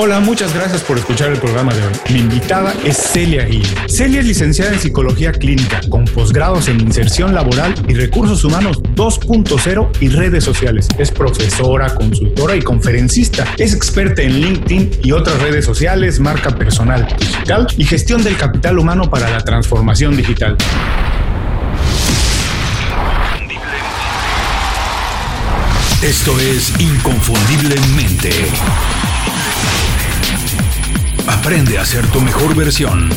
Hola, muchas gracias por escuchar el programa de hoy. Mi invitada es Celia Gil. Celia es licenciada en Psicología Clínica, con posgrados en Inserción Laboral y Recursos Humanos 2.0 y redes sociales. Es profesora, consultora y conferencista. Es experta en LinkedIn y otras redes sociales, marca personal, digital y gestión del capital humano para la transformación digital. Esto es Inconfundiblemente. Aprende a ser tu mejor versión.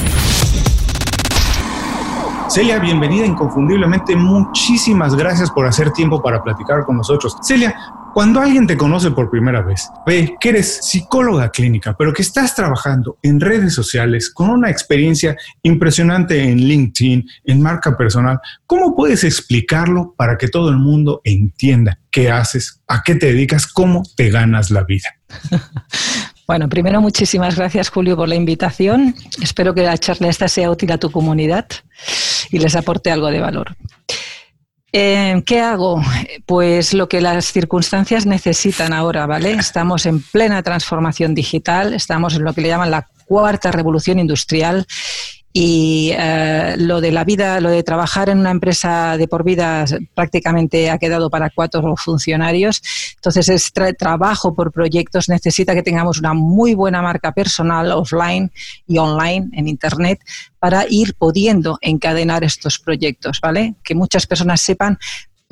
Celia, bienvenida inconfundiblemente. Muchísimas gracias por hacer tiempo para platicar con nosotros. Celia, cuando alguien te conoce por primera vez, ve que eres psicóloga clínica, pero que estás trabajando en redes sociales con una experiencia impresionante en LinkedIn, en marca personal, ¿cómo puedes explicarlo para que todo el mundo entienda qué haces, a qué te dedicas, cómo te ganas la vida? Bueno, primero muchísimas gracias Julio por la invitación. Espero que la charla esta sea útil a tu comunidad y les aporte algo de valor. Eh, ¿Qué hago? Pues lo que las circunstancias necesitan ahora, ¿vale? Estamos en plena transformación digital, estamos en lo que le llaman la cuarta revolución industrial y eh, lo de la vida, lo de trabajar en una empresa de por vida prácticamente ha quedado para cuatro funcionarios. Entonces, este trabajo por proyectos necesita que tengamos una muy buena marca personal offline y online en Internet para ir pudiendo encadenar estos proyectos, ¿vale? Que muchas personas sepan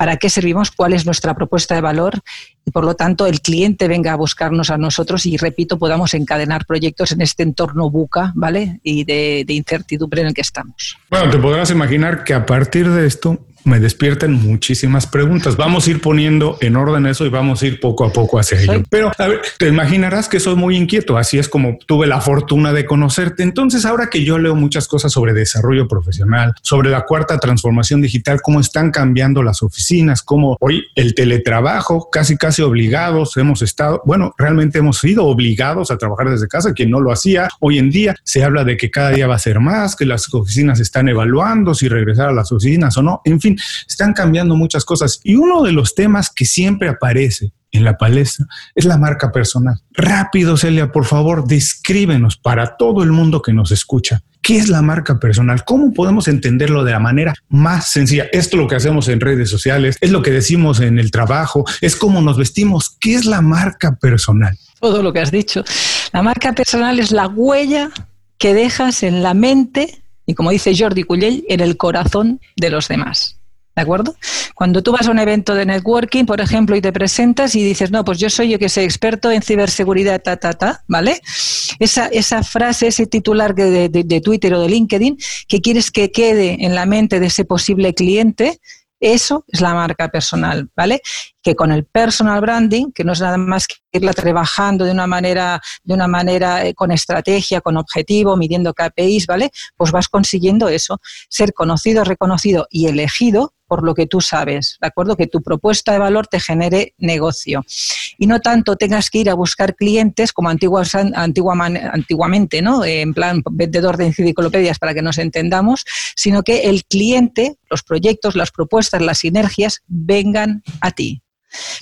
para qué servimos, cuál es nuestra propuesta de valor y por lo tanto el cliente venga a buscarnos a nosotros y repito, podamos encadenar proyectos en este entorno buca, ¿vale? Y de, de incertidumbre en el que estamos. Bueno, te podrás imaginar que a partir de esto me despierten muchísimas preguntas. Vamos a ir poniendo en orden eso y vamos a ir poco a poco hacia ello. Pero a ver, te imaginarás que soy muy inquieto. Así es como tuve la fortuna de conocerte. Entonces, ahora que yo leo muchas cosas sobre desarrollo profesional, sobre la cuarta transformación digital, cómo están cambiando las oficinas, cómo hoy el teletrabajo, casi casi obligados hemos estado, bueno, realmente hemos sido obligados a trabajar desde casa, quien no lo hacía. Hoy en día se habla de que cada día va a ser más, que las oficinas están evaluando si regresar a las oficinas o no. En fin, están cambiando muchas cosas. Y uno de los temas que siempre aparece en la palestra es la marca personal. Rápido, Celia, por favor, descríbenos para todo el mundo que nos escucha. ¿Qué es la marca personal? ¿Cómo podemos entenderlo de la manera más sencilla? Esto es lo que hacemos en redes sociales, es lo que decimos en el trabajo, es cómo nos vestimos. ¿Qué es la marca personal? Todo lo que has dicho. La marca personal es la huella que dejas en la mente y, como dice Jordi Cullell, en el corazón de los demás. ¿De acuerdo? Cuando tú vas a un evento de networking, por ejemplo, y te presentas y dices, no, pues yo soy yo que soy experto en ciberseguridad, ta, ta, ta, ¿vale? Esa, esa frase, ese titular de, de, Twitter o de LinkedIn que quieres que quede en la mente de ese posible cliente, eso es la marca personal, ¿vale? Que con el personal branding, que no es nada más que irla trabajando de una manera, de una manera eh, con estrategia, con objetivo, midiendo KPIs, ¿vale? Pues vas consiguiendo eso, ser conocido, reconocido y elegido por lo que tú sabes, ¿de acuerdo? Que tu propuesta de valor te genere negocio. Y no tanto tengas que ir a buscar clientes como antiguas, antiguamente, ¿no? En plan vendedor de enciclopedias para que nos entendamos, sino que el cliente, los proyectos, las propuestas, las sinergias vengan a ti.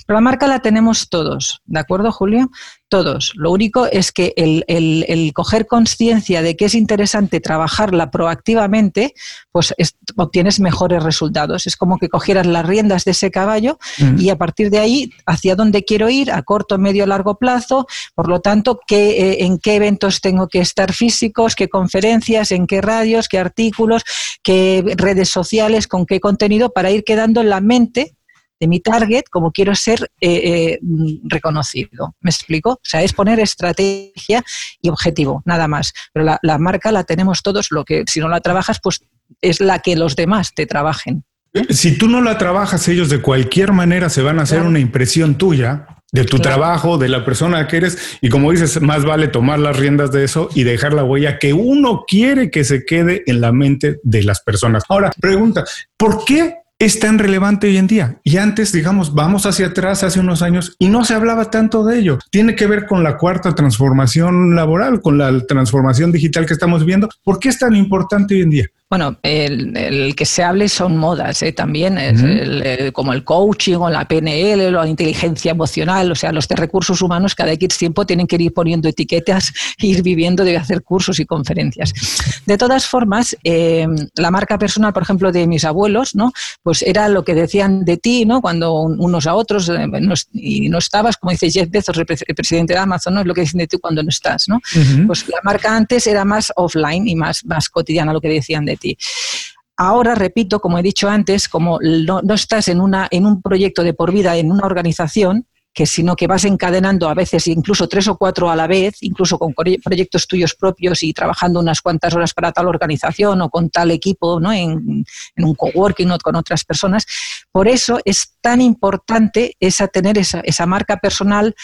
Pero la marca la tenemos todos, ¿de acuerdo, Julio? Todos. Lo único es que el, el, coger conciencia de que es interesante trabajarla proactivamente, pues obtienes mejores resultados. Es como que cogieras las riendas de ese caballo mm. y a partir de ahí, hacia dónde quiero ir, a corto, medio, largo plazo, por lo tanto, qué, eh, en qué eventos tengo que estar físicos, qué conferencias, en qué radios, qué artículos, qué redes sociales, con qué contenido, para ir quedando en la mente de mi target como quiero ser eh, eh, reconocido. ¿Me explico? O sea, es poner estrategia y objetivo, nada más. Pero la, marca la tenemos todos, lo que si no la trabajas, pues es la que los demás te trabajen. ¿eh? Si tú no la trabajas, ellos de cualquier manera se van a hacer una impresión tuya de tu trabajo, de la persona que eres. Y como dices, más vale tomar las riendas de eso y dejar la huella que uno quiere que se quede en la mente de las personas. Ahora, pregunta, ¿por qué es tan relevante hoy en día. Y antes, digamos, vamos hacia atrás hace unos años y no se hablaba tanto de ello. Tiene que ver con la cuarta transformación laboral, con la transformación digital que estamos viendo. ¿Por qué es tan importante hoy en día? Bueno, el, que se hable son modas ¿eh? también, es como el coaching o la PNL o la inteligencia emocional, o sea, los de recursos humanos cada X tiempo tienen que ir poniendo etiquetas ir viviendo de hacer cursos y conferencias. De todas formas, em, la marca personal, por ejemplo, de mis abuelos, ¿no? Pues era lo que decían de ti, ¿no? Cuando unos a otros eh, y no estabas, como dice Jeff Bezos, el presidente de Amazon, ¿no? Es lo que dicen de ti cuando no estás, ¿no? Pues la marca antes era más offline y más, más cotidiana lo que decían de Ahora, repito, como he dicho antes, como no, estás en, un proyecto de por vida, en una organización, que sino que vas encadenando a veces incluso tres o cuatro a la vez, incluso con proyectos tuyos propios y trabajando unas cuantas horas para tal organización o con tal equipo, ¿no? en, un coworking o con otras personas. Por eso es tan importante esa, tener esa marca personal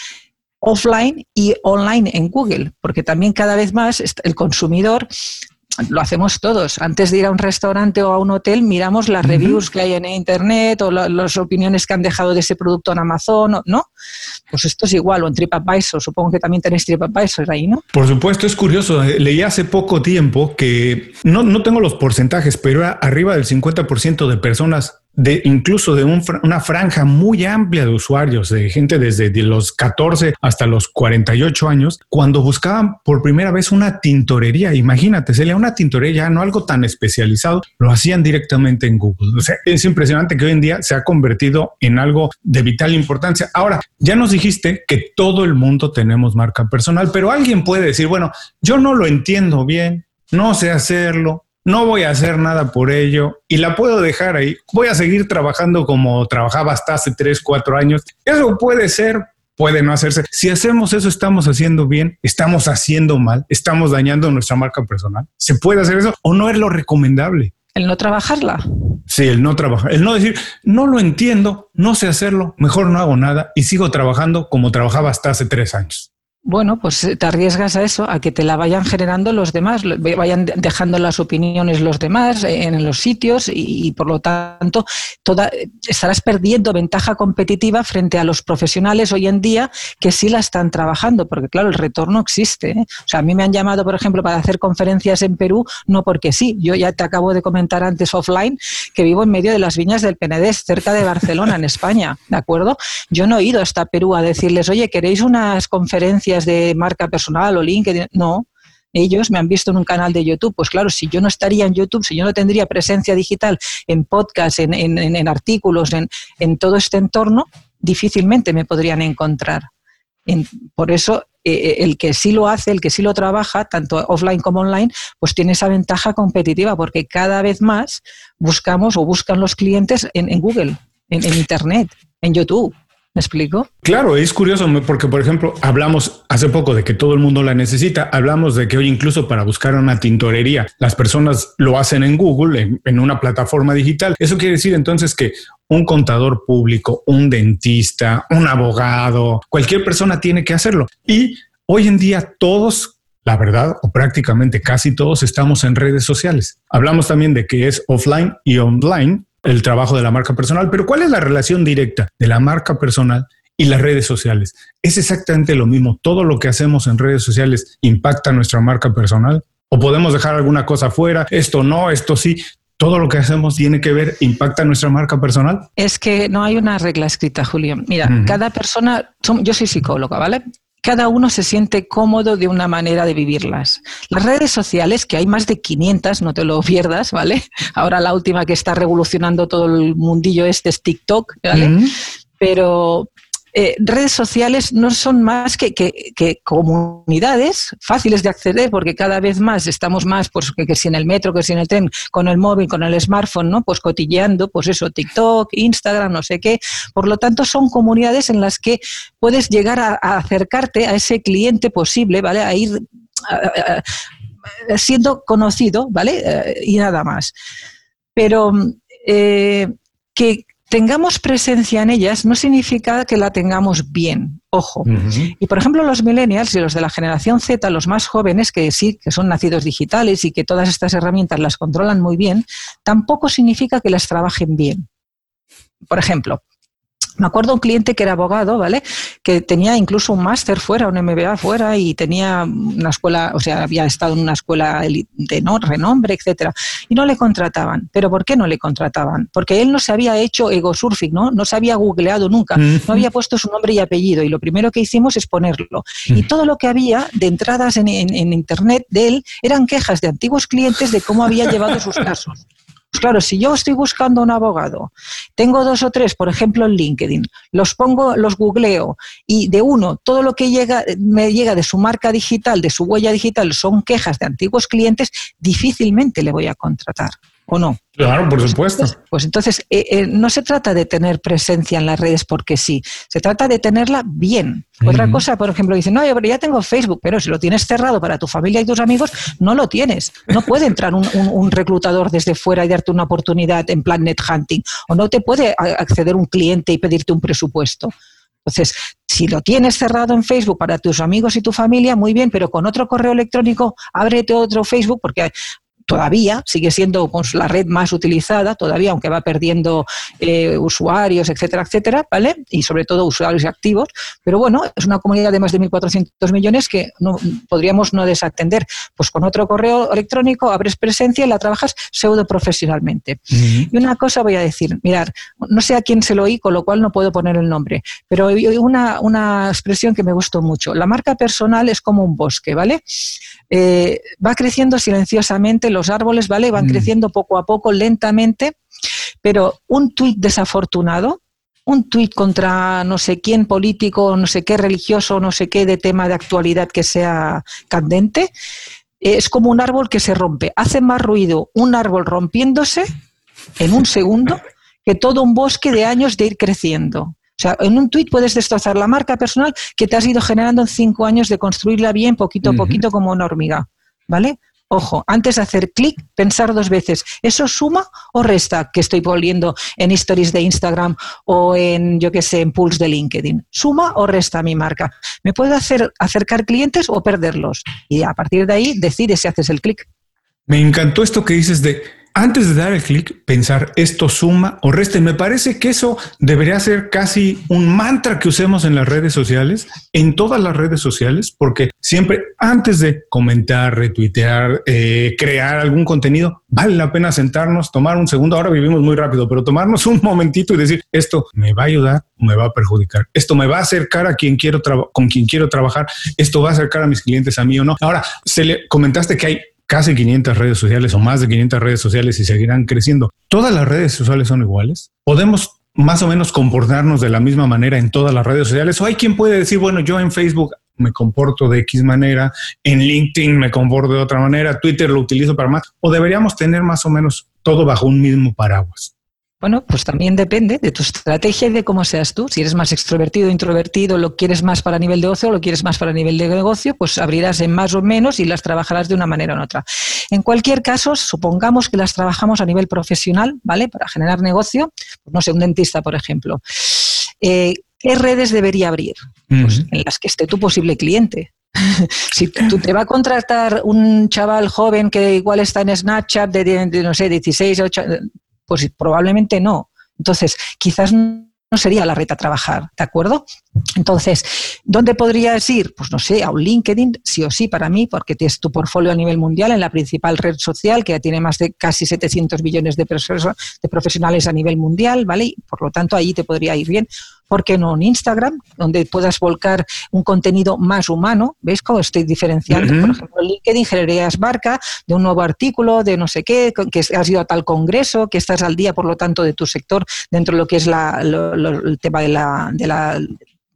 offline y online en Google, porque también cada vez más el consumidor lo hacemos todos. Antes de ir a un restaurante o a un hotel, miramos las reviews que hay en internet o las opiniones que han dejado de ese producto en Amazon, ¿no? Pues esto es igual, o en TripAdvisor. Supongo que también tenéis TripAdvisor ahí, ¿no? Por supuesto, es curioso. Eh, leí hace poco tiempo que no, no tengo los porcentajes, pero arriba del 50% de personas de incluso de una franja muy amplia de usuarios, de gente desde los 14 hasta los 48 años, cuando buscaban por primera vez una tintorería. Imagínate, sería una tintorería, no algo tan especializado, lo hacían directamente en Google. O sea, es impresionante que hoy en día se ha convertido en algo de vital importancia. Ahora, ya nos dijiste que todo el mundo tenemos marca personal, pero alguien puede decir, bueno, yo no lo entiendo bien, no sé hacerlo, no voy a hacer nada por ello y la puedo dejar ahí. Voy a seguir trabajando como trabajaba hasta hace 3, 4 años. Eso puede ser, puede no hacerse. Si hacemos eso, estamos haciendo bien, estamos haciendo mal, estamos dañando nuestra marca personal. ¿Se puede hacer eso o no es lo recomendable? El no trabajarla. Sí, el no trabajar, el no decir, no lo entiendo, no sé hacerlo, mejor no hago nada y sigo trabajando como trabajaba hasta hace tres años. Bueno, pues eh, te arriesgas a eso, a que te la vayan generando los demás, vayan dejando las opiniones los demás en los sitios y, por lo tanto toda, estarás perdiendo ventaja competitiva frente a los profesionales hoy en día que sí la están trabajando, porque claro, el retorno existe. ¿eh? O sea, a mí me han llamado, por ejemplo, para hacer conferencias en Perú, no porque sí. Yo ya te acabo de comentar antes offline que vivo en medio de las viñas del Penedés, cerca de Barcelona, en España, ¿de acuerdo? Yo no he ido hasta Perú a decirles, oye, ¿queréis unas conferencias? De marca personal o LinkedIn, no. Ellos me han visto en un canal de YouTube. Pues claro, si yo no estaría en YouTube, si yo no tendría presencia digital en podcast, en, en, artículos, en, todo este entorno, difícilmente me podrían encontrar. por eso, eh, eh, el que sí lo hace, el que sí lo trabaja, tanto offline como online, pues tiene esa ventaja competitiva, porque cada vez más buscamos o buscan los clientes en, Google, en Internet, en YouTube. ¿Me explico? Claro, es curioso porque, por ejemplo, hablamos hace poco de que todo el mundo la necesita. Hablamos de que hoy incluso para buscar una tintorería, las personas lo hacen en Google, en, una plataforma digital. Eso quiere decir entonces que un contador público, un dentista, un abogado, cualquier persona tiene que hacerlo. Y hoy en día todos la verdad, o prácticamente casi todos estamos en redes sociales. Hablamos también de que es offline y online, el trabajo de la marca personal, pero ¿cuál es la relación directa de la marca personal y las redes sociales? Es exactamente lo mismo. Todo lo que hacemos en redes sociales impacta nuestra marca personal. O podemos dejar alguna cosa fuera, esto no, esto sí. Todo lo que hacemos tiene que ver, impacta nuestra marca personal. Es que no hay una regla escrita, Julio. Mira, cada persona, yo soy psicóloga, ¿vale? Cada uno se siente cómodo de una manera de vivirlas. Las redes sociales, que hay más de 500, no te lo pierdas, ¿vale? Ahora la última que está revolucionando todo el mundillo este es TikTok, ¿vale? Pero eh, redes sociales no son más que, comunidades fáciles de acceder, porque cada vez más estamos más, pues que, si en el metro, que si en el tren, con el móvil, con el smartphone, ¿no? Pues cotilleando, pues eso, TikTok, Instagram, no sé qué. Por lo tanto, son comunidades en las que puedes llegar a, acercarte a ese cliente posible, ¿vale? A ir siendo conocido, ¿vale? Eh, y nada más. Pero eh, que tengamos presencia en ellas no significa que la tengamos bien, ojo. Y por ejemplo, los millennials y los de la generación Z, los más jóvenes, que sí, que son nacidos digitales y que todas estas herramientas las controlan muy bien, tampoco significa que las trabajen bien. Por ejemplo, Me acuerdo un cliente que era abogado, ¿vale? Que tenía incluso un máster fuera, un MBA fuera y tenía una escuela, o sea, había estado en una escuela de no, renombre, etcétera. Y no le contrataban. ¿Pero por qué no le contrataban? Porque él no se había hecho ego surfing, ¿no? No se había googleado nunca, no había puesto su nombre y apellido. Y lo primero que hicimos es ponerlo. Y todo lo que había de entradas en, en internet de él eran quejas de antiguos clientes de cómo había llevado sus casos. Pues claro, si yo estoy buscando un abogado, tengo dos o tres, por ejemplo, en LinkedIn, los pongo, los googleo y de uno, todo lo que llega, me llega de su marca digital, de su huella digital, son quejas de antiguos clientes, difícilmente le voy a contratar. ¿O no? Claro, por supuesto. Pues, entonces, eh, eh, no se trata de tener presencia en las redes porque sí, se trata de tenerla bien. Otra cosa, por ejemplo, dicen, no, pero ya tengo Facebook, pero si lo tienes cerrado para tu familia y tus amigos, no lo tienes. No puede entrar un, reclutador desde fuera y darte una oportunidad en plan net hunting, o no te puede acceder un cliente y pedirte un presupuesto. Entonces, si lo tienes cerrado en Facebook para tus amigos y tu familia, muy bien, pero con otro correo electrónico, ábrete otro Facebook, porque todavía sigue siendo pues, la red más utilizada, todavía, aunque va perdiendo eh, usuarios, etcétera, etcétera, ¿vale? Y sobre todo usuarios activos, pero bueno, es una comunidad de más de 1.400 millones que no, podríamos no desatender. Pues con otro correo electrónico abres presencia y la trabajas pseudo profesionalmente. Y una cosa voy a decir, mirar, no sé a quién se lo oí, con lo cual no puedo poner el nombre, pero una, una expresión que me gustó mucho. La marca personal es como un bosque, ¿vale? Eh, va creciendo silenciosamente, los árboles, ¿vale? Van mm. creciendo poco a poco, lentamente, pero un tuit desafortunado, un tuit contra no sé quién político, no sé qué religioso, no sé qué de tema de actualidad que sea candente, es como un árbol que se rompe. Hace más ruido un árbol rompiéndose en un segundo que todo un bosque de años de ir creciendo. O sea, en un tuit puedes destrozar la marca personal que te has ido generando en cinco años de construirla bien, poquito a poquito, como una hormiga. ¿Vale? Ojo, antes de hacer clic, pensar dos veces, ¿eso suma o resta que estoy poniendo en stories de Instagram o en, yo qué sé, en pools de LinkedIn? ¿Suma o resta mi marca? ¿Me puede hacer acercar clientes o perderlos? Y a partir de ahí decides si haces el clic. Me encantó esto que dices de antes de dar el clic, pensar esto suma o resta. me parece que eso debería ser casi un mantra que usemos en las redes sociales, en todas las redes sociales, porque siempre antes de comentar, retuitear, eh, crear algún contenido, vale la pena sentarnos, tomar un segundo. Ahora vivimos muy rápido, pero tomarnos un momentito y decir esto me va a ayudar o me va a perjudicar. Esto me va a acercar a quien quiero con quien quiero trabajar. Esto va a acercar a mis clientes a mí o no. Ahora, se le comentaste que hay casi 500 redes sociales o más de 500 redes sociales y seguirán creciendo. ¿Todas las redes sociales son iguales? ¿Podemos más o menos comportarnos de la misma manera en todas las redes sociales? ¿O hay quien puede decir, bueno, yo en Facebook me comporto de X manera, en LinkedIn me comporto de otra manera, Twitter lo utilizo para más? ¿O deberíamos tener más o menos todo bajo un mismo paraguas? Bueno, pues también depende de tu estrategia y de cómo seas tú. Si eres más extrovertido, introvertido, lo quieres más para nivel de ocio o lo quieres más para nivel de negocio, pues abrirás en más o menos y las trabajarás de una manera o en otra. En cualquier caso, supongamos que las trabajamos a nivel profesional, ¿vale? Para generar negocio, pues no sé, un dentista, por ejemplo. Eh, ¿Qué redes debería abrir? Pues en las que esté tu posible cliente. si tú te va a contratar un chaval joven que igual está en Snapchat de, de no sé, 16, 8, pues probablemente no. Entonces, quizás no sería la red a trabajar, ¿de acuerdo? Entonces, ¿dónde podrías ir? Pues no sé, a un LinkedIn, sí o sí para mí, porque tienes tu portfolio a nivel mundial en la principal red social, que ya tiene más de casi 700 millones de, de profesionales a nivel mundial, ¿vale? Y por lo tanto, ahí te podría ir bien. ¿por qué no en Instagram, donde puedas volcar un contenido más humano? ¿Veis cómo estoy diferenciando? Por ejemplo, LinkedIn generarías marca de un nuevo artículo, de no sé qué, que has ido a tal congreso, que estás al día, por lo tanto, de tu sector dentro de lo que es el tema de la, de la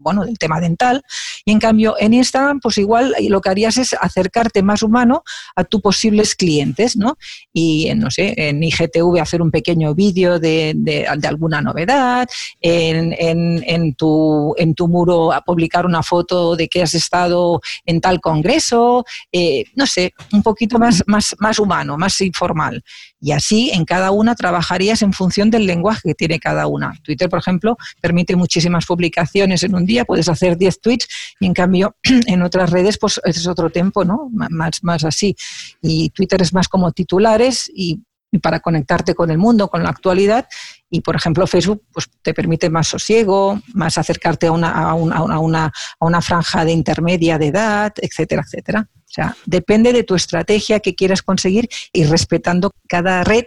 bueno, del tema dental. Y en cambio, en Instagram, pues igual lo que harías es acercarte más humano a tus posibles clientes, ¿no? Y, no sé, en IGTV hacer un pequeño vídeo de, de, alguna novedad, en, en, en, tu, en tu muro a publicar una foto de que has estado en tal congreso, eh, no sé, un poquito más, más, más humano, más informal. Y así en cada una trabajarías en función del lenguaje que tiene cada una. Twitter, por ejemplo, permite muchísimas publicaciones en un día, puedes hacer 10 tweets y en cambio en otras redes pues es otro tiempo, ¿no? Más, más así. Y Twitter es más como titulares y y para conectarte con el mundo, con la actualidad. Y, por ejemplo, Facebook pues, te permite más sosiego, más acercarte a una, a, una, a, una, a una franja de intermedia de edad, etcétera, etcétera. O sea, depende de tu estrategia que quieras conseguir y respetando cada red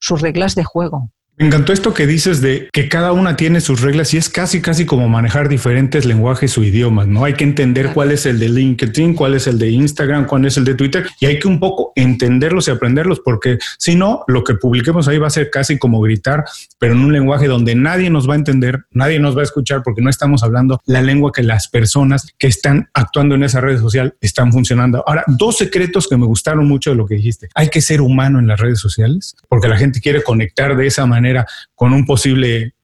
sus reglas de juego. Me encantó esto que dices de que cada una tiene sus reglas y es casi, casi como manejar diferentes lenguajes o idiomas, ¿no? Hay que entender cuál es el de LinkedIn, cuál es el de Instagram, cuál es el de Twitter y hay que un poco entenderlos y aprenderlos porque si no, lo que publiquemos ahí va a ser casi como gritar, pero en un lenguaje donde nadie nos va a entender, nadie nos va a escuchar porque no estamos hablando la lengua que las personas que están actuando en esa red social están funcionando. Ahora, dos secretos que me gustaron mucho de lo que dijiste. Hay que ser humano en las redes sociales porque la gente quiere conectar de esa manera con un posible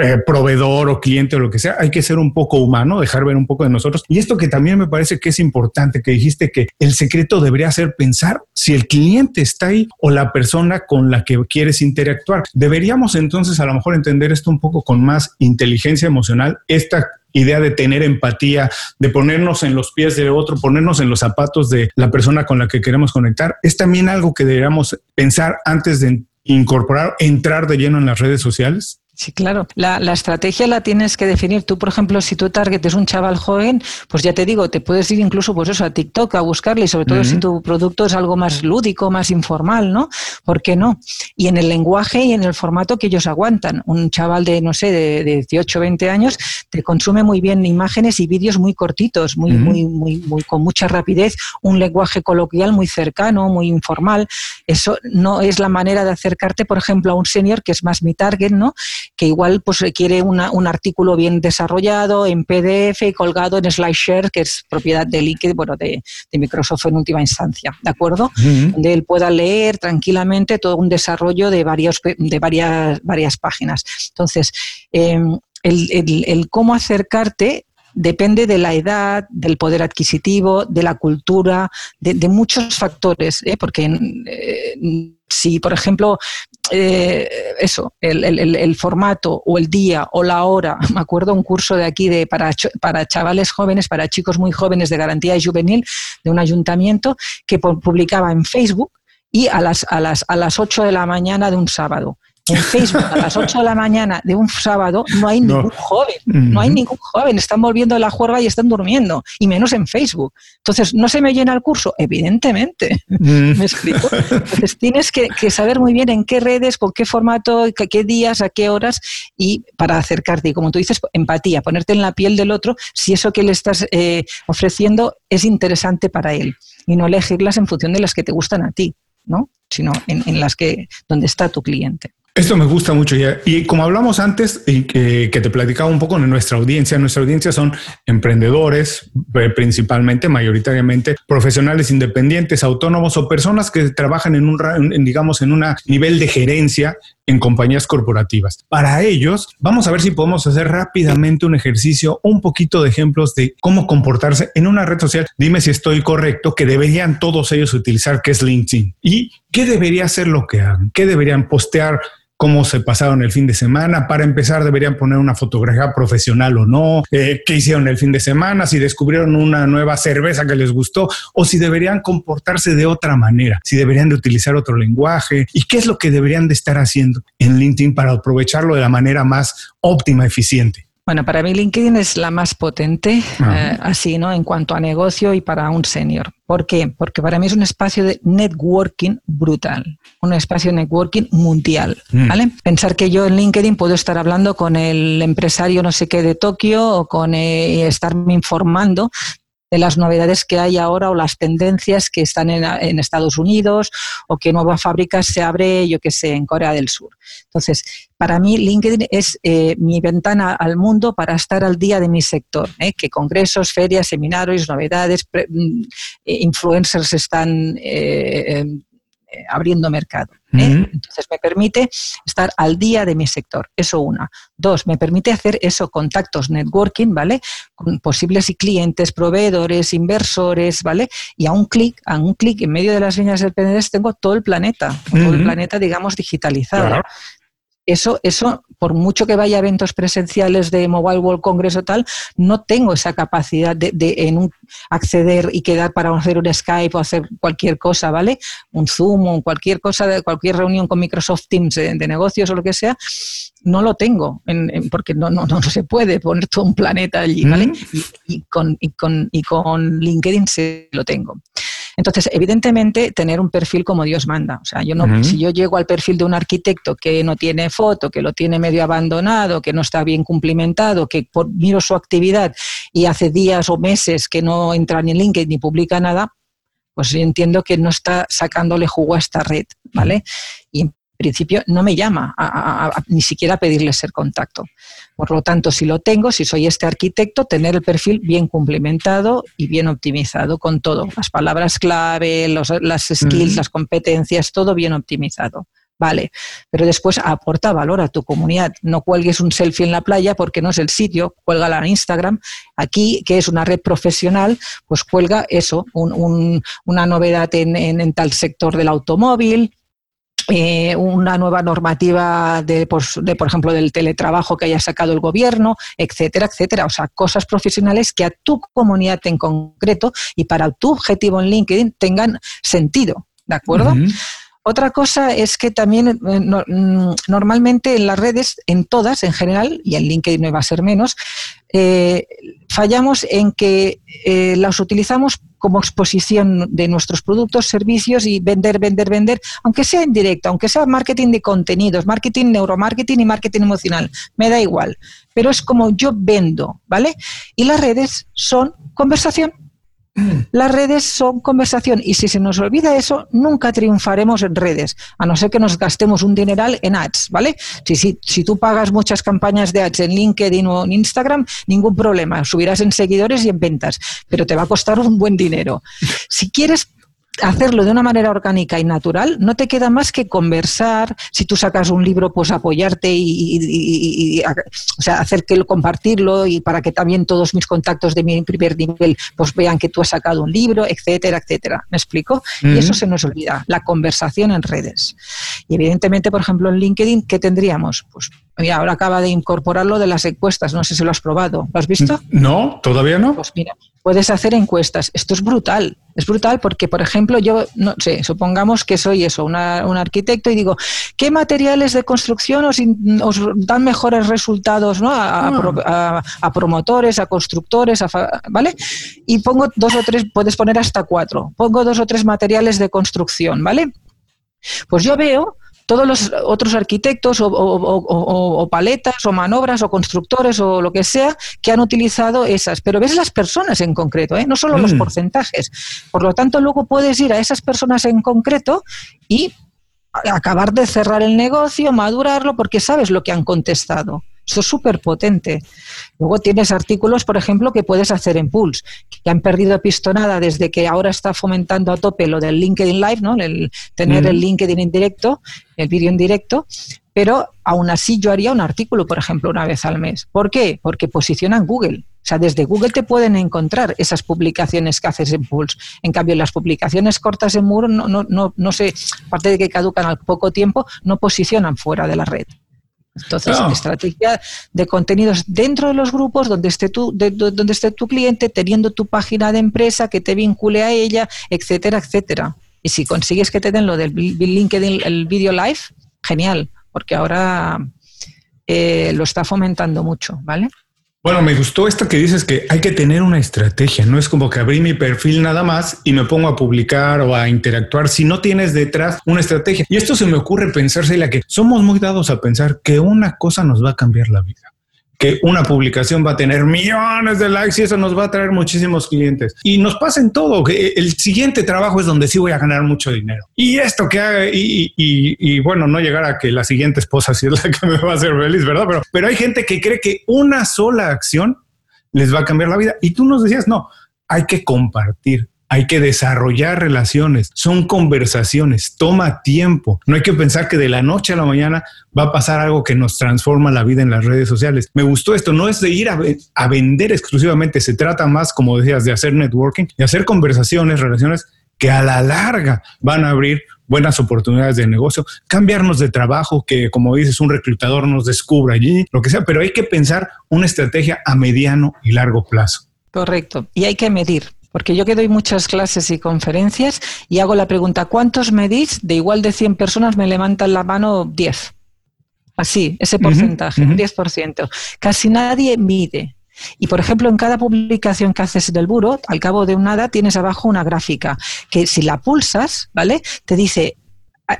eh, proveedor o cliente o lo que sea, hay que ser un poco humano, dejar ver un poco de nosotros. Y esto que también me parece que es importante, que dijiste que el secreto debería ser pensar si el cliente está ahí o la persona con la que quieres interactuar. Deberíamos entonces a lo mejor entender esto un poco con más inteligencia emocional, esta idea de tener empatía, de ponernos en los pies de otro, ponernos en los zapatos de la persona con la que queremos conectar, es también algo que deberíamos pensar antes de incorporar, entrar de lleno en las redes sociales? Sí, claro. La, estrategia la tienes que definir. Tú, por ejemplo, si tu target es un chaval joven, pues ya te digo, te puedes ir incluso pues eso, a TikTok a buscarle, y sobre todo si tu producto es algo más lúdico, más informal, ¿no? ¿Por qué no? Y en el lenguaje y en el formato que ellos aguantan. Un chaval de, no sé, de, 18, 20 años, te consume muy bien imágenes y vídeos muy cortitos, muy, muy, muy, muy, con mucha rapidez, un lenguaje coloquial muy cercano, muy informal. Eso no es la manera de acercarte, por ejemplo, a un senior que es más mi target, ¿no? Que igual pues requiere un artículo bien desarrollado en PDF y colgado en SlideShare, que es propiedad de LinkedIn, bueno, de, Microsoft en última instancia, ¿de acuerdo? Donde él pueda leer tranquilamente todo un desarrollo de, varios, de varias, varias páginas. Entonces, em, el, cómo acercarte depende de la edad, del poder adquisitivo, de la cultura, de, muchos factores, ¿eh? porque eh, si, por ejemplo, eh, eso, el, formato o el día o la hora, me acuerdo un curso de aquí de para, para chavales jóvenes, para chicos muy jóvenes de garantía juvenil de un ayuntamiento que publicaba en Facebook y a las, a las, a las 8 de la mañana de un sábado en Facebook a las 8 de la mañana de un sábado no hay ningún joven, no hay ningún joven, están volviendo la juerga y están durmiendo, y menos en Facebook. Entonces, ¿no se me llena el curso? Evidentemente, ¿me explico? Entonces, tienes que, saber muy bien en qué redes, con qué formato, qué, días, a qué horas, y para acercarte, y como tú dices, empatía, ponerte en la piel del otro, si eso que le estás eh, ofreciendo es interesante para él, y no elegirlas en función de las que te gustan a ti. ¿no? sino en, en las que donde está tu cliente. Esto me gusta mucho ya. Y como hablamos antes, y que, te platicaba un poco de nuestra audiencia, nuestra audiencia son emprendedores, eh, principalmente, mayoritariamente, profesionales independientes, autónomos o personas que trabajan en un, digamos, en un nivel de gerencia en compañías corporativas. Para ellos, vamos a ver si podemos hacer rápidamente un ejercicio, un poquito de ejemplos de cómo comportarse en una red social. Dime si estoy correcto, que deberían todos ellos utilizar, que es LinkedIn. ¿Y qué debería ser lo que hagan? ¿Qué deberían postear? Cómo se pasaron el fin de semana. Para empezar, deberían poner una fotografía profesional o no, eh, qué hicieron el fin de semana, si descubrieron una nueva cerveza que les gustó o si deberían comportarse de otra manera, si deberían de utilizar otro lenguaje y qué es lo que deberían de estar haciendo en LinkedIn para aprovecharlo de la manera más óptima, eficiente. Bueno, para mí LinkedIn es la más potente, eh, así, ¿no? En cuanto a negocio y para un senior. ¿Por qué? Porque para mí es un espacio de networking brutal, un espacio de networking mundial, mm. ¿vale? Pensar que yo en LinkedIn puedo estar hablando con el empresario no sé qué de Tokio o con eh, estarme informando de las novedades que hay ahora o las tendencias que están en, Estados Unidos o qué nueva fábrica se abre, yo qué sé, en Corea del Sur. Entonces, para mí LinkedIn es eh, mi ventana al mundo para estar al día de mi sector, ¿eh? que congresos, ferias, seminarios, novedades, mm, eh, influencers están eh, abriendo mercado. ¿eh? Entonces me permite estar al día de mi sector. Eso una. Dos, me permite hacer eso, contactos, networking, ¿vale? Con posibles clientes, proveedores, inversores, ¿vale? Y a un clic, a un clic en medio de las líneas del PNDES tengo todo el planeta, todo el planeta, digamos, digitalizado. Eso, eso, por mucho que vaya a eventos presenciales de Mobile World Congress o tal, no tengo esa capacidad de, en acceder y quedar para hacer un Skype o hacer cualquier cosa, ¿vale? Un Zoom o cualquier cosa, de cualquier reunión con Microsoft Teams de, negocios o lo que sea, no lo tengo, porque no, no, no, se puede poner todo un planeta allí, ¿vale? y, con, y, con, y con LinkedIn sí lo tengo. Entonces, evidentemente, tener un perfil como Dios manda. O sea, yo no, si yo llego al perfil de un arquitecto que no tiene foto, que lo tiene medio abandonado, que no está bien cumplimentado, que miro su actividad y hace días o meses que no entra ni en LinkedIn ni publica nada, pues yo entiendo que no está sacándole jugo a esta red, ¿vale? Y principio no me llama ni siquiera a pedirle ser contacto. Por lo tanto, si lo tengo, si soy este arquitecto, tener el perfil bien cumplimentado y bien optimizado con todo, las palabras clave, las skills, las competencias, todo bien optimizado. Vale, pero después aporta valor a tu comunidad. No cuelgues un selfie en la playa porque no es el sitio, cuélgala en Instagram. Aquí, que es una red profesional, pues cuelga eso, una novedad en, en, tal sector del automóvil, eh, una nueva normativa de, por ejemplo, del teletrabajo que haya sacado el gobierno, etcétera, etcétera. O sea, cosas profesionales que a tu comunidad en concreto y para tu objetivo en LinkedIn tengan sentido, ¿de acuerdo? Otra cosa es que también eh, mm, normalmente en las redes, en todas en general, y en LinkedIn no va a ser menos, eh, fallamos en que eh, las utilizamos como exposición de nuestros productos, servicios y vender, vender, vender, aunque sea en directo, aunque sea marketing de contenidos, marketing, neuromarketing y marketing emocional, me da igual, pero es como yo vendo, ¿vale? Y las redes son conversación. Las redes son conversación y si se nos olvida eso, nunca triunfaremos en redes, a no ser que nos gastemos un dineral en ads, ¿vale? Si, si, si tú pagas muchas campañas de ads en LinkedIn o en Instagram, ningún problema, subirás en seguidores y en ventas, pero te va a costar un buen dinero. Si quieres hacerlo de una manera orgánica y natural, no te queda más que conversar. Si tú sacas un libro, pues apoyarte y, o sea, hacer que compartirlo y para que también todos mis contactos de mi primer nivel pues vean que tú has sacado un libro, etcétera, etcétera. ¿Me explico? Y eso se nos olvida, la conversación en redes. Y evidentemente, por ejemplo, en LinkedIn, ¿qué tendríamos? Pues mira, ahora acaba de incorporarlo de las encuestas, no sé si lo has probado. ¿Lo has visto? No, todavía no. Pues mira, puedes hacer encuestas. Esto es brutal. Es brutal porque, por ejemplo, yo, no sé, supongamos que soy eso, un arquitecto y digo, ¿qué materiales de construcción os, dan mejores resultados ¿no? Ah. a, promotores, a constructores, ¿vale? Y pongo dos o tres, puedes poner hasta cuatro, pongo dos o tres materiales de construcción, ¿vale? Pues yo veo todos los otros arquitectos o, paletas o manobras o constructores o lo que sea que han utilizado esas. Pero ves las personas en concreto, ¿eh? no solo los mm. porcentajes. Por lo tanto, luego puedes ir a esas personas en concreto y acabar de cerrar el negocio, madurarlo, porque sabes lo que han contestado. Eso es súper potente. Luego tienes artículos, por ejemplo, que puedes hacer en Pulse, que han perdido pistonada desde que ahora está fomentando a tope lo del LinkedIn Live, ¿no? El tener el LinkedIn en directo, el vídeo en directo, pero aún así yo haría un artículo, por ejemplo, una vez al mes. ¿Por qué? Porque posicionan Google. O sea, desde Google te pueden encontrar esas publicaciones que haces en Pulse. En cambio, las publicaciones cortas en Muro no, no, no, no sé, aparte de que caducan al poco tiempo, no posicionan fuera de la red. Entonces, estrategia de contenidos dentro de los grupos donde esté, tu, donde esté tu cliente, teniendo tu página de empresa que te vincule a ella, etcétera, etcétera. Y si consigues que te den lo del LinkedIn, el video live, genial, porque ahora eh, lo está fomentando mucho, ¿vale? Bueno, me gustó esto que dices que hay que tener una estrategia, no es como que abrí mi perfil nada más y me pongo a publicar o a interactuar si no tienes detrás una estrategia. Y esto se me ocurre pensarse la que somos muy dados a pensar que una cosa nos va a cambiar la vida que una publicación va a tener millones de likes y eso nos va a traer muchísimos clientes. Y nos pasa en todo, que el siguiente trabajo es donde sí voy a ganar mucho dinero. Y esto que haga, y, bueno, no llegar a que la siguiente esposa sí es la que me va a hacer feliz, ¿verdad? Pero, pero hay gente que cree que una sola acción les va a cambiar la vida. Y tú nos decías, no, hay que compartir hay que desarrollar relaciones, son conversaciones, toma tiempo. No hay que pensar que de la noche a la mañana va a pasar algo que nos transforma la vida en las redes sociales. Me gustó esto, no es de ir a, vender exclusivamente, se trata más, como decías, de hacer networking, de hacer conversaciones, relaciones que a la larga van a abrir buenas oportunidades de negocio, cambiarnos de trabajo, que como dices, un reclutador nos descubra allí, lo que sea, pero hay que pensar una estrategia a mediano y largo plazo. Correcto, y hay que medir. Porque yo que doy muchas clases y conferencias y hago la pregunta, ¿cuántos medís? De igual de 100 personas me levantan la mano 10. Así, ese porcentaje, un 10%. Casi nadie mide. Y, por ejemplo, en cada publicación que haces del buro, al cabo de un nada tienes abajo una gráfica que si la pulsas, ¿vale? Te dice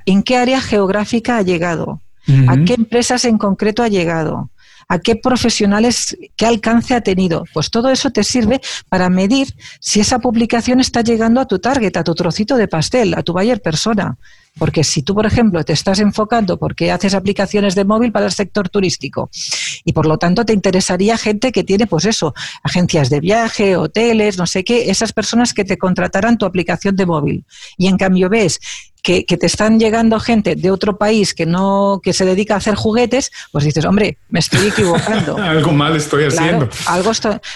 en qué área geográfica ha llegado, a qué empresas en concreto ha llegado, a qué profesionales, qué alcance ha tenido. Pues todo eso te sirve para medir si esa publicación está llegando a tu target, a tu trocito de pastel, a tu buyer persona. Porque si tú, por ejemplo, te estás enfocando porque haces aplicaciones de móvil para el sector turístico y por lo tanto te interesaría gente que tiene, pues eso, agencias de viaje, hoteles, no sé qué, esas personas que te contratarán tu aplicación de móvil. Y en cambio ves que, te están llegando gente de otro país que no que se dedica a hacer juguetes, pues dices, hombre, me estoy equivocando. algo mal estoy haciendo. Algo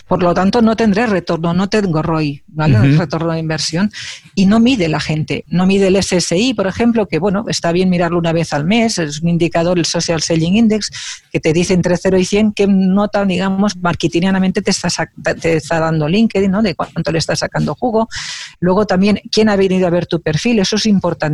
por lo tanto, no tendré retorno, no tengo ROI, ¿vale? Retorno de inversión. Y no mide la gente, no mide el SSI, por ejemplo, que bueno, está bien mirarlo una vez al mes, es un indicador, el Social Selling Index, que te dice entre 0 y 100 qué nota, digamos, marketingianamente te está, te está dando LinkedIn, ¿no? De cuánto le está sacando jugo. Luego también, quién ha venido a ver tu perfil, eso es importante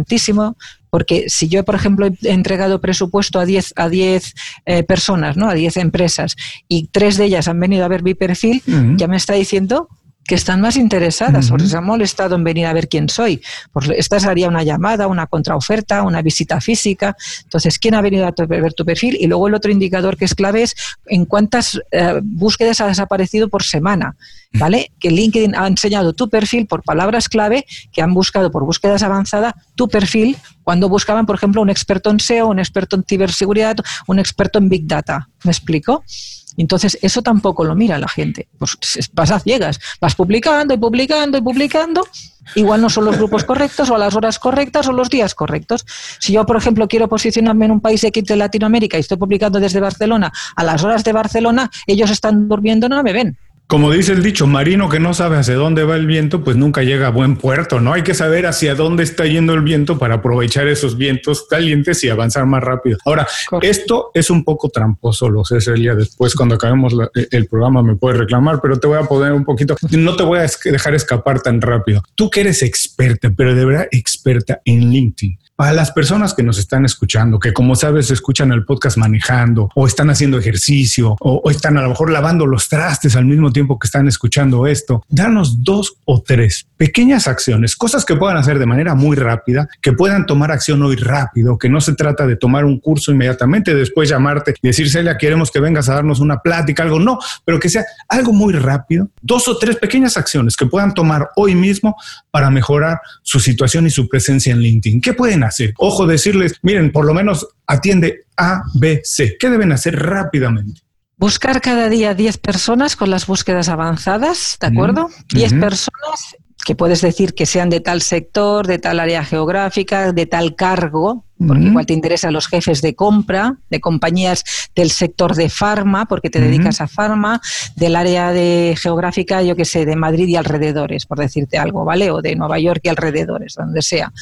porque si yo, por ejemplo, he entregado presupuesto a 10 a 10 eh, personas, ¿no? a 10 empresas, y tres de ellas han venido a ver mi perfil, ya me está diciendo que están más interesadas o les ha molestado en venir a ver quién soy. Pues esta sería una llamada, una contraoferta, una visita física. Entonces, ¿quién ha venido a ver tu perfil? Y luego el otro indicador que es clave es en cuántas eh, búsquedas ha desaparecido por semana. ¿Vale? Que LinkedIn ha enseñado tu perfil por palabras clave que han buscado por búsquedas avanzadas tu perfil cuando buscaban, por ejemplo, un experto en SEO, un experto en ciberseguridad, un experto en Big Data. ¿Me explico? Entonces, eso tampoco lo mira la gente. Pues vas a ciegas, vas publicando y publicando y publicando. Igual no son los grupos correctos o a las horas correctas o los días correctos. Si yo, por ejemplo, quiero posicionarme en un país X de Latinoamérica y estoy publicando desde Barcelona, a las horas de Barcelona, ellos están durmiendo, no me ven. Como dice el dicho, marino que no sabe hacia dónde va el viento, pues nunca llega a buen puerto, ¿no? Hay que saber hacia dónde está yendo el viento para aprovechar esos vientos calientes y avanzar más rápido. Ahora, esto es un poco tramposo, lo sé, Celia. Después, cuando acabemos el programa, me puedes reclamar, pero te voy a poner un poquito, no te voy a dejar escapar tan rápido. Tú que eres experta, pero de verdad experta en LinkedIn para las personas que nos están escuchando, que como sabes escuchan el podcast manejando o están haciendo ejercicio o, están a lo mejor lavando los trastes al mismo tiempo que están escuchando esto, danos dos o tres pequeñas acciones, cosas que puedan hacer de manera muy rápida, que puedan tomar acción hoy rápido, que no se trata de tomar un curso inmediatamente, después llamarte y decir, Celia, queremos que vengas a darnos una plática, algo, no, pero que sea algo muy rápido, dos o tres pequeñas acciones que puedan tomar hoy mismo para mejorar su situación y su presencia en LinkedIn. ¿Qué pueden? Ojo, decirles, miren, por lo menos atiende A, B, C. ¿Qué deben hacer rápidamente? Buscar cada día 10 personas con las búsquedas avanzadas, ¿de acuerdo? 10 personas que puedes decir que sean de tal sector, de tal área geográfica, de tal cargo, porque igual te interesan los jefes de compra, de compañías del sector de farma, porque te dedicas a farma, del área de geográfica, yo que sé, de Madrid y alrededores, por decirte algo, ¿vale? O de Nueva York y alrededores, donde sea.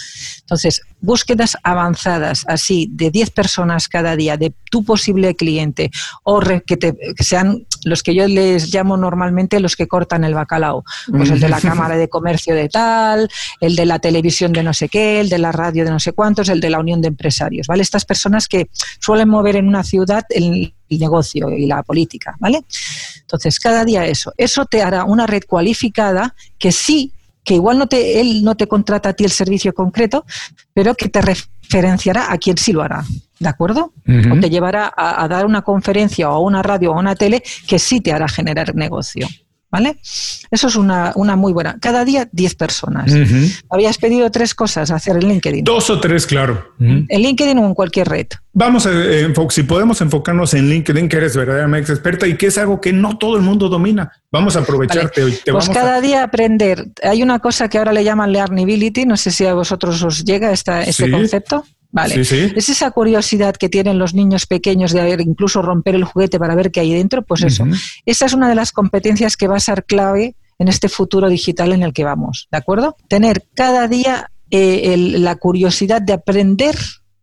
Entonces, búsquedas avanzadas, así, de 10 personas cada día, de tu posible cliente, o que, te, que sean los que yo les llamo normalmente los que cortan el bacalao. Pues el de la Cámara de Comercio de tal, el de la televisión de no sé qué, el de la radio de no sé cuántos, el de la Unión de Empresarios, ¿vale? Estas personas que suelen mover en una ciudad el, negocio y la política, ¿vale? Entonces, cada día eso. Eso te hará una red cualificada que sí que igual no te, él no te contrata a ti el servicio concreto, pero que te referenciará a quien sí lo hará. ¿De acuerdo? O te llevará a, dar una conferencia o a una radio o a una tele que sí te hará generar negocio. ¿Vale? Eso es una, muy buena. Cada día 10 personas. Habías pedido tres cosas hacer en LinkedIn. Dos o tres, claro. En LinkedIn o en cualquier red. Vamos a, eh, si podemos enfocarnos en LinkedIn, que eres verdaderamente experta y que es algo que no todo el mundo domina. Vamos a aprovecharte hoy. pues cada día aprender. Hay una cosa que ahora le llaman learnability, no sé si a vosotros os llega esta, este concepto. Vale. Es esa curiosidad que tienen los niños pequeños de incluso romper el juguete para ver qué hay dentro, pues eso. Esa es una de las competencias que va a ser clave en este futuro digital en el que vamos, ¿de acuerdo? Tener cada día eh, la curiosidad de aprender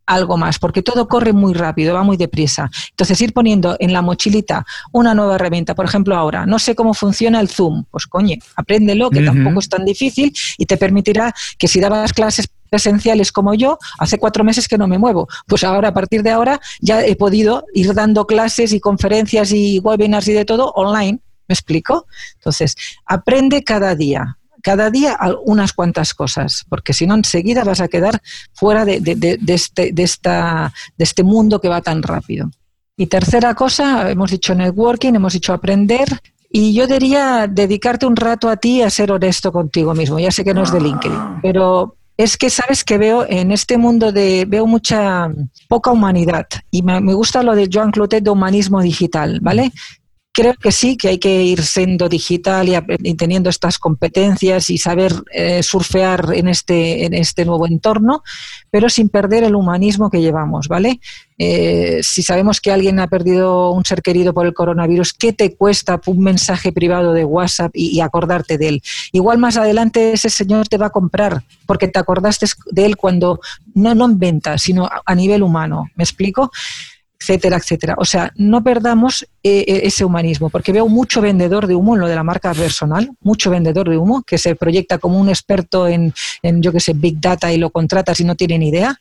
algo más, porque todo corre muy rápido, va muy deprisa. Entonces, ir poniendo en la mochilita una nueva herramienta, por ejemplo, ahora, no sé cómo funciona el Zoom, pues coño, apréndelo, que tampoco es tan difícil y te permitirá que si dabas clases presenciales como yo, hace cuatro meses que no me muevo. Pues ahora, a partir de ahora, ya he podido ir dando clases y conferencias y webinars y de todo online. ¿Me explico? Entonces, aprende cada día cada día unas cuantas cosas, porque si no enseguida vas a quedar fuera de, este, de, esta, de este mundo que va tan rápido. Y tercera cosa, hemos dicho networking, hemos dicho aprender, y yo diría dedicarte un rato a ti a ser honesto contigo mismo. Ya sé que no es de LinkedIn, pero es que sabes que veo en este mundo de veo mucha poca humanidad y me, gusta lo de Joan Clotet de humanismo digital, ¿vale? Creo que sí, que hay que ir siendo digital y, teniendo estas competencias y saber eh, surfear en este, en este nuevo entorno, pero sin perder el humanismo que llevamos, ¿vale? Eh, si sabemos que alguien ha perdido un ser querido por el coronavirus, ¿qué te cuesta un mensaje privado de WhatsApp y, acordarte de él? Igual más adelante ese señor te va a comprar porque te acordaste de él cuando no, no en venta, sino a nivel humano. ¿Me explico? Etcétera, etcétera. O sea, no perdamos eh, eh, ese humanismo, porque veo mucho vendedor de humo en lo de la marca personal, mucho vendedor de humo que se proyecta como un experto en, yo qué sé, Big Data y lo contratas y no tiene ni idea.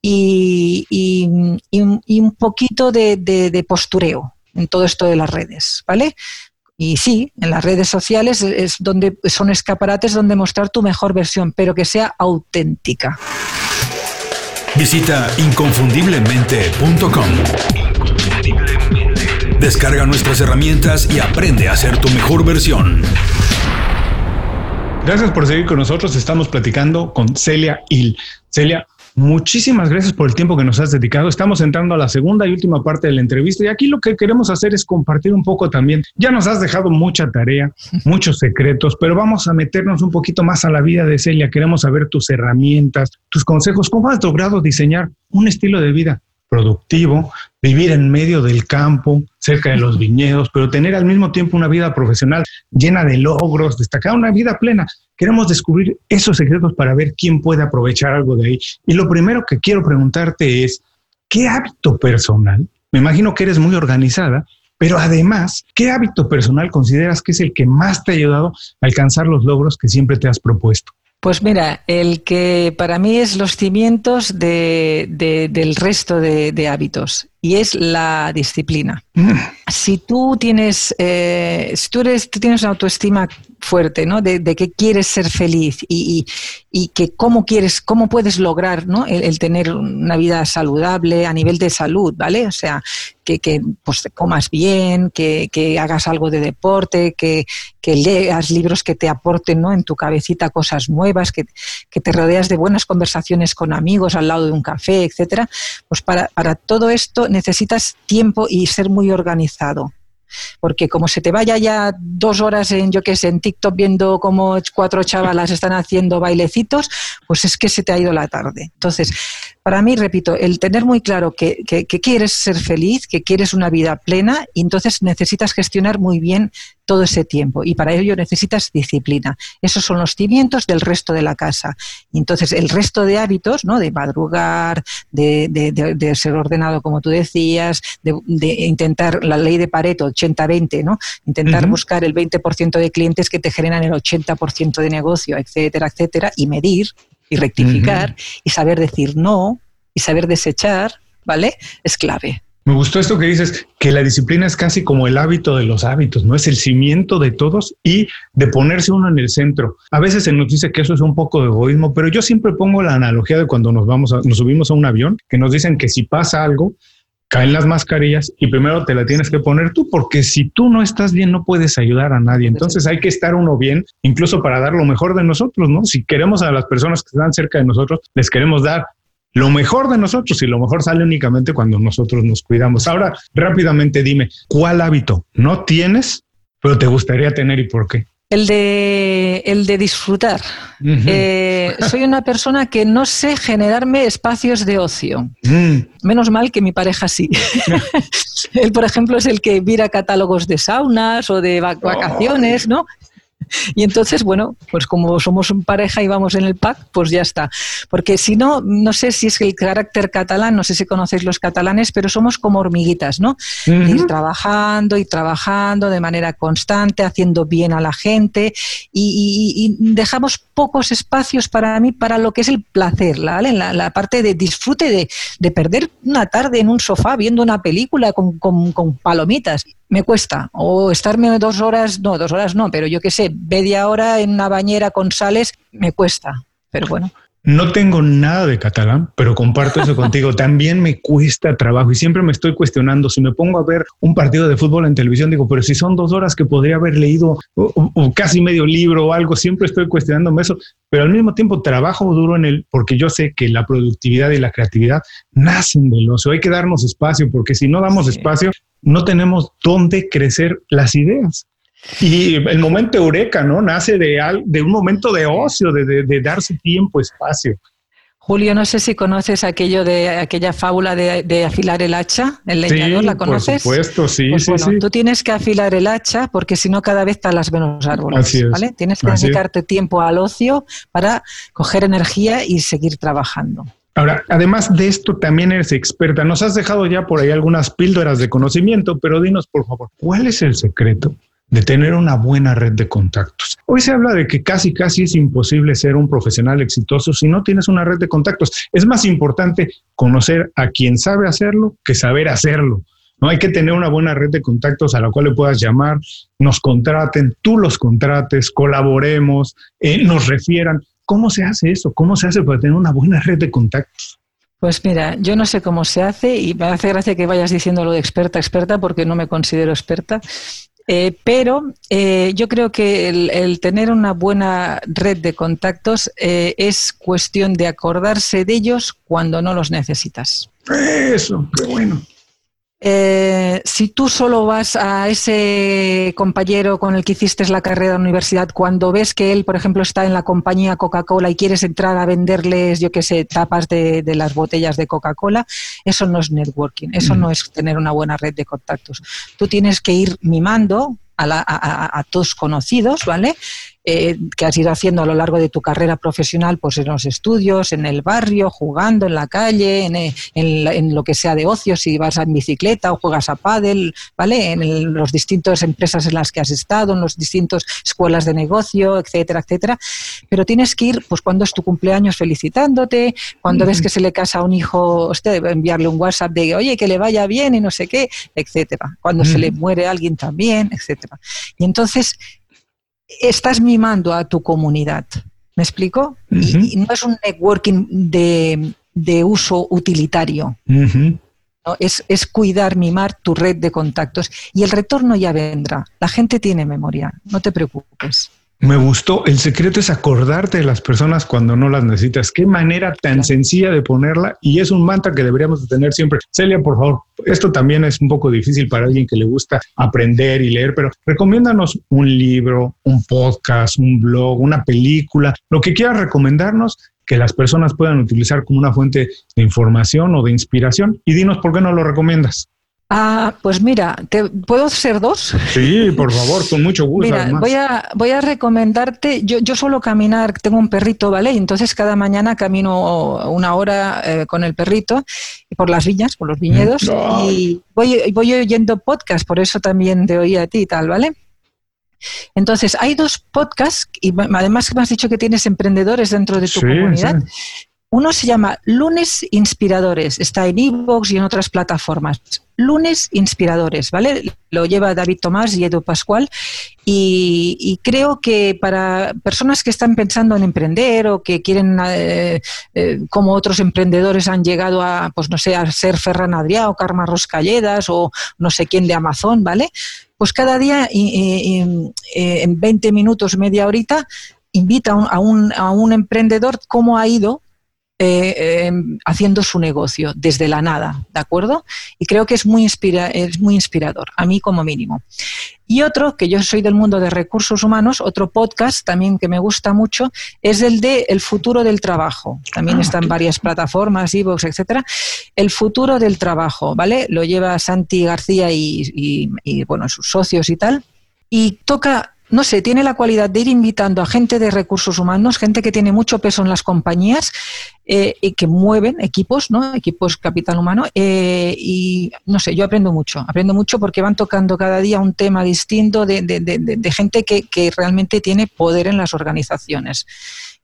Y, un poquito de, de postureo en todo esto de las redes, ¿vale? Y sí, en las redes sociales es donde son escaparates donde mostrar tu mejor versión, pero que sea auténtica. Visita inconfundiblemente.com. Descarga nuestras herramientas y aprende a ser tu mejor versión. Gracias por seguir con nosotros. Estamos platicando con Celia Hill. Celia, Muchísimas gracias por el tiempo que nos has dedicado. Estamos entrando a la segunda y última parte de la entrevista y aquí lo que queremos hacer es compartir un poco también. Ya nos has dejado mucha tarea, muchos secretos, pero vamos a meternos un poquito más a la vida de Celia. Queremos saber tus herramientas, tus consejos, cómo has logrado diseñar un estilo de vida productivo, vivir en medio del campo, cerca de los viñedos, pero tener al mismo tiempo una vida profesional llena de logros, destacar una vida plena. Queremos descubrir esos secretos para ver quién puede aprovechar algo de ahí. Y lo primero que quiero preguntarte es, ¿qué hábito personal? Me imagino que eres muy organizada, pero además, ¿qué hábito personal consideras que es el que más te ha ayudado a alcanzar los logros que siempre te has propuesto? Pues mira, el que para mí es los cimientos del resto de, hábitos y es la disciplina. Si tú tienes, eh, si tú, eres, tienes una autoestima fuerte, ¿no? De, que quieres ser feliz y, que cómo quieres, cómo puedes lograr, ¿no? El, tener una vida saludable a nivel de salud, ¿vale? O sea, que, que pues comas bien, que, que, hagas algo de deporte, que, leas libros que te aporten, ¿no? En tu cabecita cosas nuevas, que, te rodeas de buenas conversaciones con amigos al lado de un café, etcétera. Pues para, para todo esto necesitas tiempo y ser muy organizado porque como se te vaya ya dos horas en, yo qué sé, en TikTok viendo cómo cuatro chavalas están haciendo bailecitos, pues es que se te ha ido la tarde. Entonces, para mí, repito, el tener muy claro que, que, quieres ser feliz, que quieres una vida plena, y entonces necesitas gestionar muy bien todo ese tiempo y para ello necesitas disciplina. Esos son los cimientos del resto de la casa. Y entonces el resto de hábitos, ¿no? de madrugar, de, ser ordenado como tú decías, de, intentar la ley de Pareto 80-20, ¿no? intentar buscar el 20% de clientes que te generan el 80% de negocio, etcétera, etcétera, y medir y rectificar y saber decir no y saber desechar, ¿vale? Es clave. Me gustó esto que dices, que la disciplina es casi como el hábito de los hábitos, ¿no? Es el cimiento de todos y de ponerse uno en el centro. A veces se nos dice que eso es un poco de egoísmo, pero yo siempre pongo la analogía de cuando nos vamos, a, nos subimos a un avión, que nos dicen que si pasa algo, caen las mascarillas y primero te la tienes que poner tú, porque si tú no estás bien no puedes ayudar a nadie. Entonces hay que estar uno bien, incluso para dar lo mejor de nosotros, ¿no? Si queremos a las personas que están cerca de nosotros, les queremos dar lo mejor de nosotros y lo mejor sale únicamente cuando nosotros nos cuidamos. Ahora, rápidamente dime, ¿cuál hábito no tienes, pero te gustaría tener y por qué? El de, el de disfrutar. Eh, soy una persona que no sé generarme espacios de ocio. Mm. Menos mal que mi pareja sí. Él, por ejemplo, es el que mira catálogos de saunas o de vacaciones, ¿no? Y entonces, bueno, pues como somos un pareja y vamos en el pack, pues ya está. Porque si no, no sé si es el carácter catalán, no sé si conocéis los catalanes, pero somos como hormiguitas, ¿no? Ir trabajando y trabajando de manera constante, haciendo bien a la gente y, dejamos pocos espacios para mí para lo que es el placer, ¿vale? la, la parte de disfrute de, de, perder una tarde en un sofá viendo una película con, con, con palomitas me cuesta. O estarme dos horas, no, dos horas no, pero yo qué sé, media hora en una bañera con sales, me cuesta. Pero bueno. No tengo nada de catalán, pero comparto eso contigo. También me cuesta trabajo y siempre me estoy cuestionando. Si me pongo a ver un partido de fútbol en televisión, digo, pero si son dos horas que podría haber leído o, casi medio libro o algo, siempre estoy cuestionándome eso. Pero al mismo tiempo trabajo duro en él porque yo sé que la productividad y la creatividad nacen del ocio. Hay que darnos espacio porque si no damos espacio, no tenemos dónde crecer las ideas. Y el momento eureka, ¿no? Nace de, de un momento de ocio, de, darse tiempo, espacio. Julio, no sé si conoces aquello de aquella fábula de, afilar el hacha, el leñador, ¿la conoces? Por supuesto, sí, pues sí, bueno, Tú tienes que afilar el hacha porque si no cada vez talas menos árboles, ¿vale? Tienes que dedicarte tiempo al ocio para coger energía y seguir trabajando. Ahora, además de esto, también eres experta. Nos has dejado ya por ahí algunas píldoras de conocimiento, pero dinos, por favor, ¿cuál es el secreto de tener una buena red de contactos. Hoy se habla de que casi, casi es imposible ser un profesional exitoso si no tienes una red de contactos. Es más importante conocer a quien sabe hacerlo que saber hacerlo. No hay que tener una buena red de contactos a la cual le puedas llamar, nos contraten, tú los contrates, colaboremos, eh, nos refieran. ¿Cómo se hace eso? ¿Cómo se hace para tener una buena red de contactos? Pues mira, yo no sé cómo se hace y me hace gracia que vayas diciendo lo de experta, experta, porque no me considero experta. Eh, pero eh, yo creo que el, tener una buena red de contactos eh, es cuestión de acordarse de ellos cuando no los necesitas. Eso, qué bueno. Eh, si tú solo vas a ese compañero con el que hiciste la carrera de la universidad, cuando ves que él, por ejemplo, está en la compañía Coca-Cola y quieres entrar a venderles, yo qué sé, tapas de, las botellas de Coca-Cola, eso no es networking, eso mm. no es tener una buena red de contactos. Tú tienes que ir mimando a, a, tus conocidos, ¿vale? Eh, que has ido haciendo a lo largo de tu carrera profesional, pues en los estudios, en el barrio, jugando en la calle, en, eh, en, lo que sea de ocio, si vas en bicicleta o juegas a pádel, ¿vale? En las distintas empresas en las que has estado, en las distintas escuelas de negocio, etcétera, etcétera. Pero tienes que ir, pues cuando es tu cumpleaños, felicitándote, cuando ves que se le casa a un hijo, usted enviarle un WhatsApp de, oye, que le vaya bien y no sé qué, etcétera. Cuando se le muere alguien también, etcétera. Y entonces estás mimando a tu comunidad. ¿Me explico? y, no es un networking de, uso utilitario. es, es, cuidar, mimar tu red de contactos y el retorno ya vendrá. La gente tiene memoria, no te preocupes. Me gustó. El secreto es acordarte de las personas cuando no las necesitas. Qué manera tan sencilla de ponerla y es un mantra que deberíamos de tener siempre. Celia, por favor, esto también es un poco difícil para alguien que le gusta aprender y leer, pero recomiéndanos un libro, un podcast, un blog, una película, lo que quieras recomendarnos que las personas puedan utilizar como una fuente de información o de inspiración y dinos por qué no lo recomiendas. Ah, pues mira, ¿te, ¿puedo ser dos? Sí, por favor, con mucho gusto. Mira, voy a, voy a recomendarte, yo, yo suelo caminar, tengo un perrito, ¿vale? Entonces cada mañana camino una hora eh, con el perrito por las viñas, por los viñedos, mm. y voy, voy oyendo podcast, por eso también te oí a ti y tal, ¿vale? Entonces, hay dos podcasts, y además me has dicho que tienes emprendedores dentro de tu comunidad. Uno se llama Lunes Inspiradores, está en Evox y en otras plataformas. Lunes Inspiradores, ¿vale? Lo lleva David Tomás y Edu Pascual. Y, creo que para personas que están pensando en emprender o que quieren, eh, eh, como otros emprendedores han llegado a, pues no sé, a ser Ferran Adrià o Karma Roscalledas o no sé quién de Amazon, ¿vale? Pues cada día, en 20 minutos, media horita, invita a un, a un emprendedor cómo ha ido eh, em, haciendo su negocio desde la nada, ¿de acuerdo? Y creo que es muy, es muy inspirador, a mí como mínimo. Y otro, que yo soy del mundo de recursos humanos, otro podcast también que me gusta mucho, es el de El futuro del trabajo. También ah, está en varias plataformas, Evox, etcétera. El futuro del trabajo, ¿vale? Lo lleva Santi García y, y bueno, sus socios y tal. Y toca no sé, tiene la cualidad de ir invitando a gente de recursos humanos, gente que tiene mucho peso en las compañías eh, y que mueven equipos, ¿no? Equipos capital humano. Eh, y no sé, yo aprendo mucho, aprendo mucho porque van tocando cada día un tema distinto de, de, gente que, que realmente tiene poder en las organizaciones.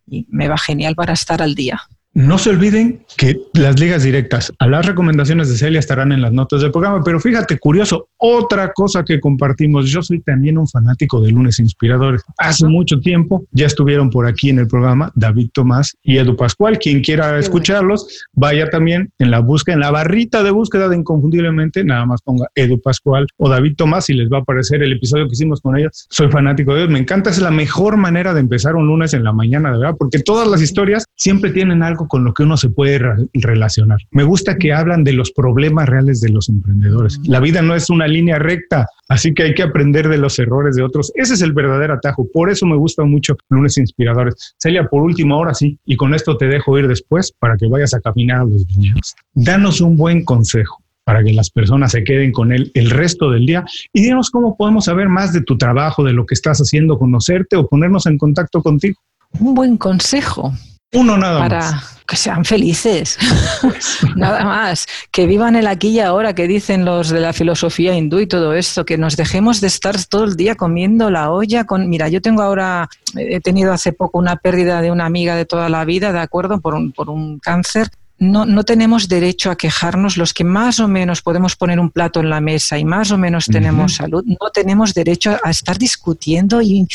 Y me va genial para estar al día. No se olviden que las ligas directas a las recomendaciones de Celia estarán en las notas del programa, pero fíjate, curioso, otra cosa que compartimos, yo soy también un fanático de lunes inspiradores. Hace mucho tiempo ya estuvieron por aquí en el programa David Tomás y Edu Pascual. Quien quiera escucharlos, vaya también en la búsqueda, en la barrita de búsqueda de Inconfundiblemente, nada más ponga Edu Pascual o David Tomás y les va a aparecer el episodio que hicimos con ellos. Soy fanático de ellos, me encanta, es la mejor manera de empezar un lunes en la mañana, de verdad, porque todas las historias siempre tienen algo con lo que uno se puede relacionar. Me gusta que hablan de los problemas reales de los emprendedores. La vida no es una línea recta, así que hay que aprender de los errores de otros. Ese es el verdadero atajo. Por eso me gustan mucho lunes inspiradores. Celia, por último, ahora sí, y con esto te dejo ir después para que vayas a caminar a los viñedos. Danos un buen consejo para que las personas se queden con él el resto del día y dinos cómo podemos saber más de tu trabajo, de lo que estás haciendo, conocerte o ponernos en contacto contigo. Un buen consejo. Uno nada para que sean felices. nada más. Que vivan el aquí y ahora, que dicen los de la filosofía hindú y todo esto, que nos dejemos de estar todo el día comiendo la olla. Con... Mira, yo tengo ahora, he tenido hace poco una pérdida de una amiga de toda la vida, ¿de acuerdo? Por un, por un cáncer no, no, tenemos derecho a quejarnos los que más o menos podemos poner un plato en la mesa y más o menos tenemos salud, no tenemos derecho a estar discutiendo y,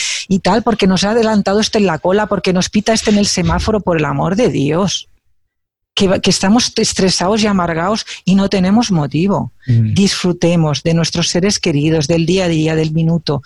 tal porque nos ha adelantado este en la cola, porque nos pita este en el semáforo, por el amor de Dios. Que, estamos estresados y amargados y no tenemos motivo. Disfrutemos de nuestros seres queridos, del día a día, del minuto,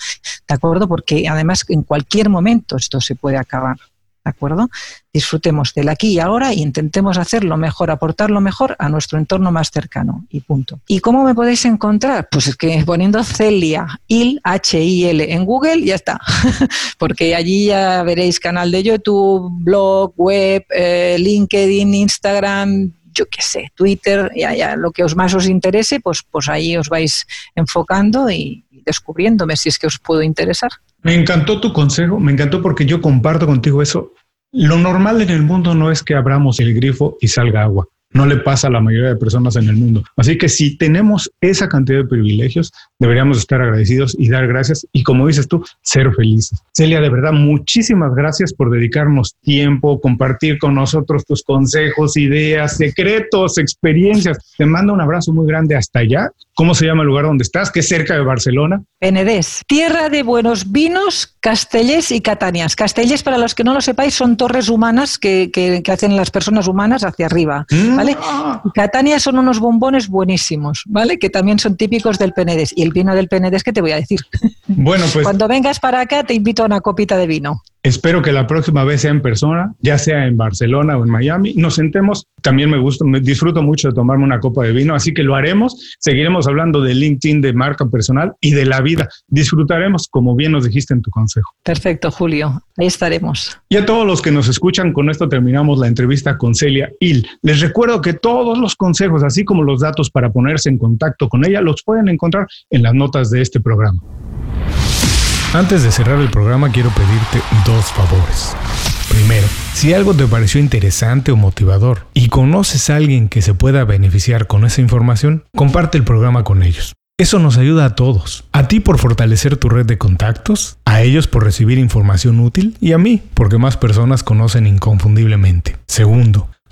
¿de acuerdo? Porque además en cualquier momento esto se puede acabar. ¿De acuerdo? Disfrutemos del aquí y ahora e intentemos hacer lo mejor, aportar lo mejor a nuestro entorno más cercano y punto. ¿Y cómo me podéis encontrar? Pues es que poniendo Celia, IL, H-I-L en Google, ya está. Porque allí ya veréis canal de YouTube, blog, web, eh, LinkedIn, Instagram, yo qué sé, Twitter, ya, ya, lo que os más os interese, pues, pues ahí os vais enfocando y descubriéndome si es que os puedo interesar. Me encantó tu consejo, me encantó porque yo comparto contigo eso. Lo normal en el mundo no es que abramos el grifo y salga agua. No le pasa a la mayoría de personas en el mundo. Así que si tenemos esa cantidad de privilegios, deberíamos estar agradecidos y dar gracias y como dices tú, ser felices. Celia, de verdad, muchísimas gracias por dedicarnos tiempo, compartir con nosotros tus consejos, ideas, secretos, experiencias. Te mando un abrazo muy grande hasta allá. ¿Cómo se llama el lugar donde estás? Que es cerca de Barcelona. Penedés, tierra de buenos vinos, Castellés y Catanias. Castellés, para los que no lo sepáis, son torres humanas que, hacen las personas humanas hacia arriba. Mm. ¿Vale? Catania son unos bombones buenísimos, ¿vale? Que también son típicos del Penedés. Y el vino del Penedés, ¿qué te voy a decir? Bueno, pues. Cuando vengas para acá, te invito a una copita de vino. Espero que la próxima vez sea en persona, ya sea en Barcelona o en Miami. Nos sentemos. También me gusta, me disfruto mucho de tomarme una copa de vino, así que lo haremos. Seguiremos hablando de LinkedIn, de marca personal y de la vida. Disfrutaremos, como bien nos dijiste en tu consejo. Perfecto, Julio. Ahí estaremos. Y a todos los que nos escuchan, con esto terminamos la entrevista con Celia Hill. Les recuerdo que todos los consejos, así como los datos para ponerse en contacto con ella, los pueden encontrar en las notas de este programa. Antes de cerrar el programa quiero pedirte dos favores. Primero, si algo te pareció interesante o motivador y conoces a alguien que se pueda beneficiar con esa información, comparte el programa con ellos. Eso nos ayuda a todos. A ti por fortalecer tu red de contactos, a ellos por recibir información útil y a mí porque más personas conocen inconfundiblemente. Segundo,